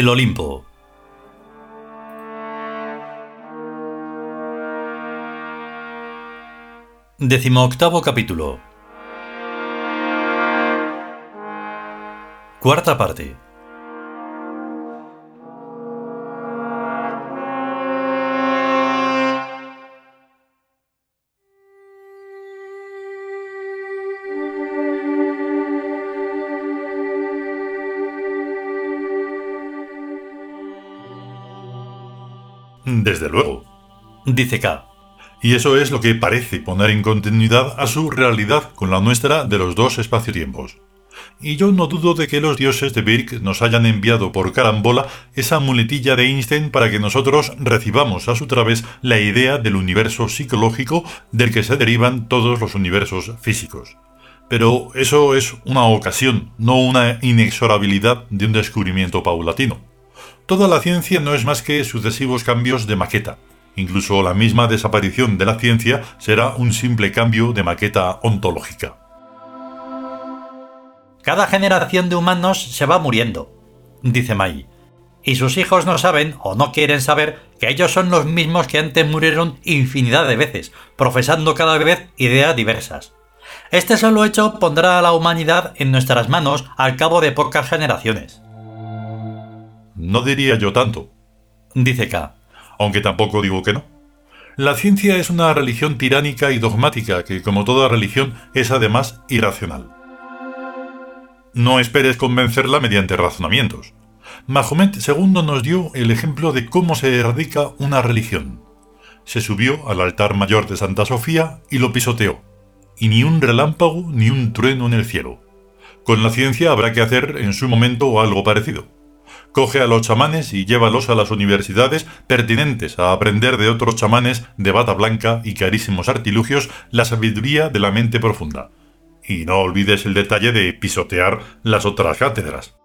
El Olimpo. Decimoctavo capítulo. Cuarta parte. Desde luego, Dice K. y eso es lo que parece poner en continuidad a su realidad con la nuestra de los dos espacio-tiempos. Y yo no dudo de que los dioses de Birk nos hayan enviado por carambola esa muletilla de Einstein para que nosotros recibamos a su través la idea del universo psicológico del que se derivan todos los universos físicos. Pero eso es una ocasión, no una inexorabilidad de un descubrimiento paulatino. Toda la ciencia no es más que sucesivos cambios de maqueta. Incluso la misma desaparición de la ciencia será un simple cambio de maqueta ontológica. Cada generación de humanos se va muriendo, dice Mai. Y sus hijos no saben o no quieren saber que ellos son los mismos que antes murieron infinidad de veces, profesando cada vez ideas diversas. Este solo hecho pondrá a la humanidad en nuestras manos al cabo de pocas generaciones, No diría yo tanto, dice K. aunque tampoco digo que no. La ciencia es una religión tiránica y dogmática que, como toda religión, es además irracional. No esperes convencerla mediante razonamientos. Mahomet II nos dio el ejemplo de cómo se erradica una religión. Se subió al altar mayor de Santa Sofía y lo pisoteó. Y ni un relámpago ni un trueno en el cielo. Con la ciencia habrá que hacer en su momento algo parecido. Coge a los chamanes y llévalos a las universidades pertinentes a aprender de otros chamanes de bata blanca y carísimos artilugios la sabiduría de la mente profunda. Y no olvides el detalle de pisotear las otras cátedras.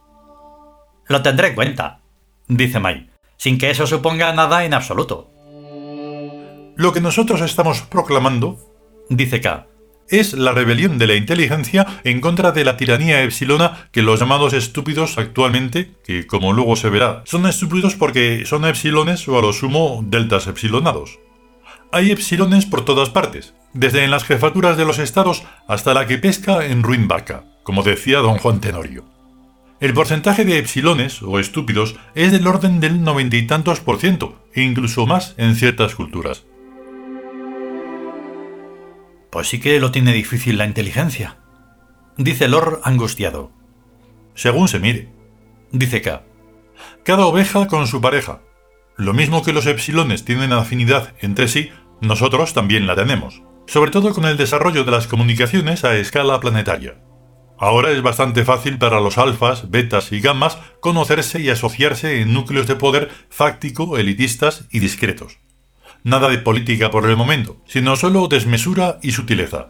Lo tendré en cuenta, dice Mai, sin que eso suponga nada en absoluto, Lo que nosotros estamos proclamando dice K. es la rebelión de la inteligencia en contra de la tiranía epsilona que los llamados estúpidos actualmente, que como luego se verá, son estúpidos porque son epsilones o a lo sumo deltas epsilonados. Hay epsilones por todas partes, desde en las jefaturas de los estados hasta la que pesca en ruin vaca, como decía don Juan Tenorio. El porcentaje de epsilones o estúpidos es del orden del noventa y tantos por ciento, e incluso más en ciertas culturas. Pues sí que lo tiene difícil la inteligencia, dice Lord angustiado, Según se mire. dice K. Cada oveja con su pareja. Lo mismo que los epsilones tienen afinidad entre sí, nosotros también la tenemos, sobre todo con el desarrollo de las comunicaciones a escala planetaria. Ahora es bastante fácil para los alfas, betas y gamas conocerse y asociarse en núcleos de poder fáctico, elitistas y discretos. Nada de política por el momento, sino solo desmesura y sutileza.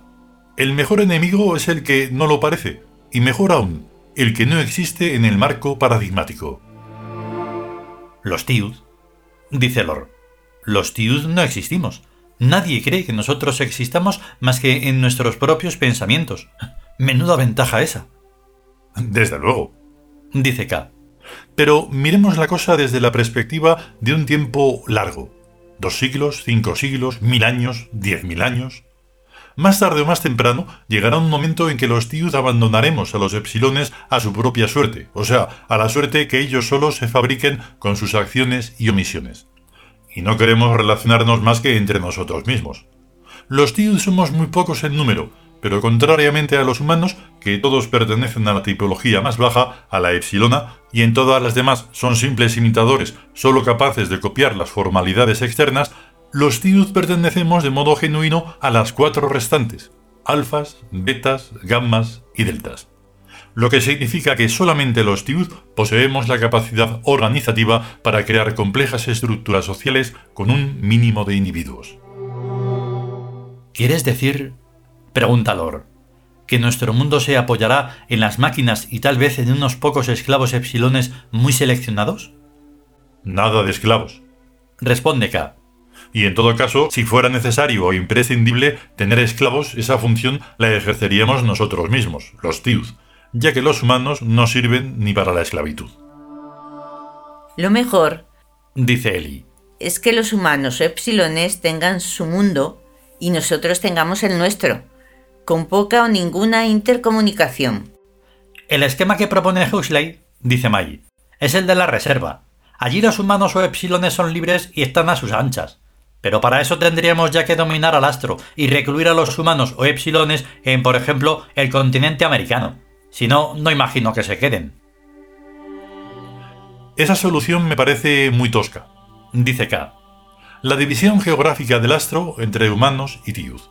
El mejor enemigo es el que no lo parece, y mejor aún, el que no existe en el marco paradigmático. Los Tiud, dice Lord. Los Tiud no existimos. Nadie cree que nosotros existamos más que en nuestros propios pensamientos. Menuda ventaja esa, Desde luego. dice K. Pero miremos la cosa desde la perspectiva de un tiempo largo. Dos siglos, cinco siglos, mil años, diez mil años. Más tarde o más temprano llegará un momento en que los Tiud abandonaremos a los epsilones a su propia suerte, o sea, a la suerte que ellos solos se fabriquen con sus acciones y omisiones. Y no queremos relacionarnos más que entre nosotros mismos. Los Tiud somos muy pocos en número, pero contrariamente a los humanos, que todos pertenecen a la tipología más baja, a la epsilona, y en todas las demás son simples imitadores, solo capaces de copiar las formalidades externas, los Tiud pertenecemos de modo genuino a las cuatro restantes, alfas, betas, gammas y deltas. Lo que significa que solamente los Tiud poseemos la capacidad organizativa para crear complejas estructuras sociales con un mínimo de individuos. ¿Quieres decir, pregunta Lord, que nuestro mundo se apoyará en las máquinas y tal vez en unos pocos esclavos epsilones muy seleccionados? Nada de esclavos. Responde K. Y en todo caso, si fuera necesario o imprescindible tener esclavos, esa función la ejerceríamos nosotros mismos, los Tiud, ya que los humanos no sirven ni para la esclavitud. Lo mejor, dice Eli, es que los humanos o epsilones tengan su mundo y nosotros tengamos el nuestro, con poca o ninguna intercomunicación. El esquema que propone Huxley, dice May, es el de la reserva. Allí los humanos o epsilones son libres y están a sus anchas. Pero para eso tendríamos ya que dominar al astro y recluir a los humanos o epsilones en, por ejemplo, el continente americano. Si no, no imagino que se queden. Esa solución me parece muy tosca, dice K. La división geográfica del astro entre humanos y Tius.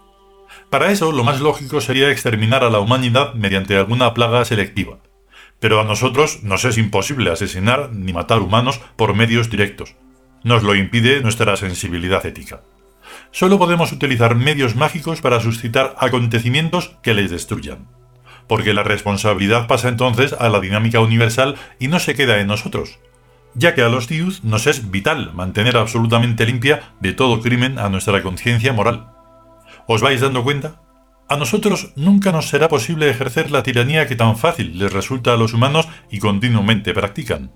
Para eso, lo más lógico sería exterminar a la humanidad mediante alguna plaga selectiva. Pero a nosotros nos es imposible asesinar ni matar humanos por medios directos. Nos lo impide nuestra sensibilidad ética. Solo podemos utilizar medios mágicos para suscitar acontecimientos que les destruyan. Porque la responsabilidad pasa entonces a la dinámica universal y no se queda en nosotros, ya que a los Tius nos es vital mantener absolutamente limpia de todo crimen a nuestra conciencia moral. ¿Os vais dando cuenta? A nosotros nunca nos será posible ejercer la tiranía que tan fácil les resulta a los humanos y continuamente practican.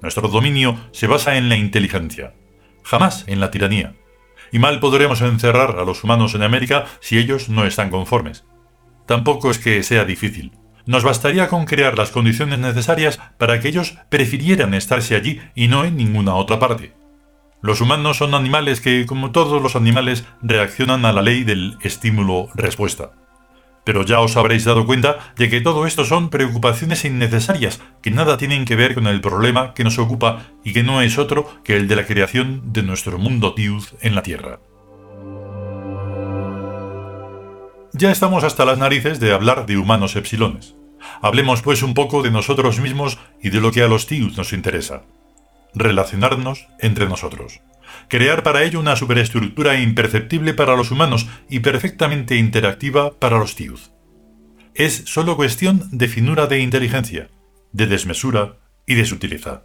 Nuestro dominio se basa en la inteligencia, jamás en la tiranía. Y mal podremos encerrar a los humanos en América si ellos no están conformes. Tampoco es que sea difícil. Nos bastaría con crear las condiciones necesarias para que ellos prefirieran estarse allí y no en ninguna otra parte. Los humanos son animales que, como todos los animales, reaccionan a la ley del estímulo-respuesta. Pero ya os habréis dado cuenta de que todo esto son preocupaciones innecesarias, que nada tienen que ver con el problema que nos ocupa y que no es otro que el de la creación de nuestro mundo Tiuz en la Tierra. Ya estamos hasta las narices de hablar de humanos epsilones. Hablemos pues un poco de nosotros mismos y de lo que a los Tiuz nos interesa relacionarnos entre nosotros. Crear para ello una superestructura imperceptible para los humanos y perfectamente interactiva para los Tiuz. Es solo cuestión de finura de inteligencia, de desmesura y de sutileza.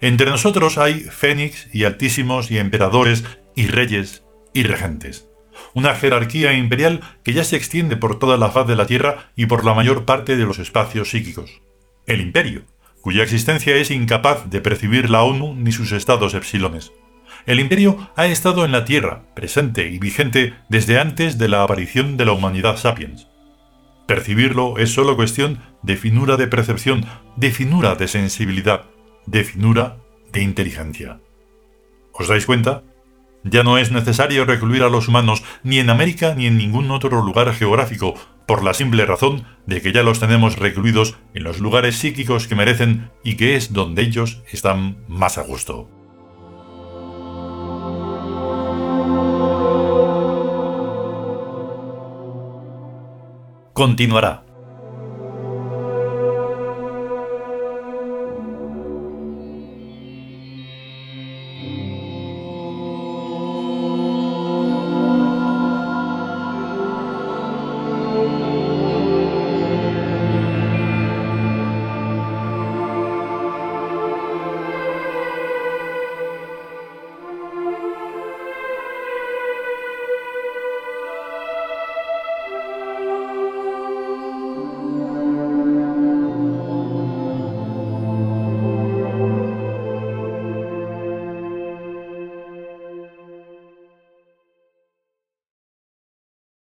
Entre nosotros hay fénix y altísimos y emperadores y reyes y regentes. Una jerarquía imperial que ya se extiende por toda la faz de la Tierra y por la mayor parte de los espacios psíquicos. El imperio, cuya existencia es incapaz de percibir la ONU ni sus estados epsilones. El imperio ha estado en la Tierra, presente y vigente desde antes de la aparición de la humanidad sapiens. Percibirlo es solo cuestión de finura de percepción, de finura de sensibilidad, de finura de inteligencia. ¿Os dais cuenta? Ya no es necesario recluir a los humanos ni en América ni en ningún otro lugar geográfico, por la simple razón de que ya los tenemos recluidos en los lugares psíquicos que merecen y que es donde ellos están más a gusto. Continuará.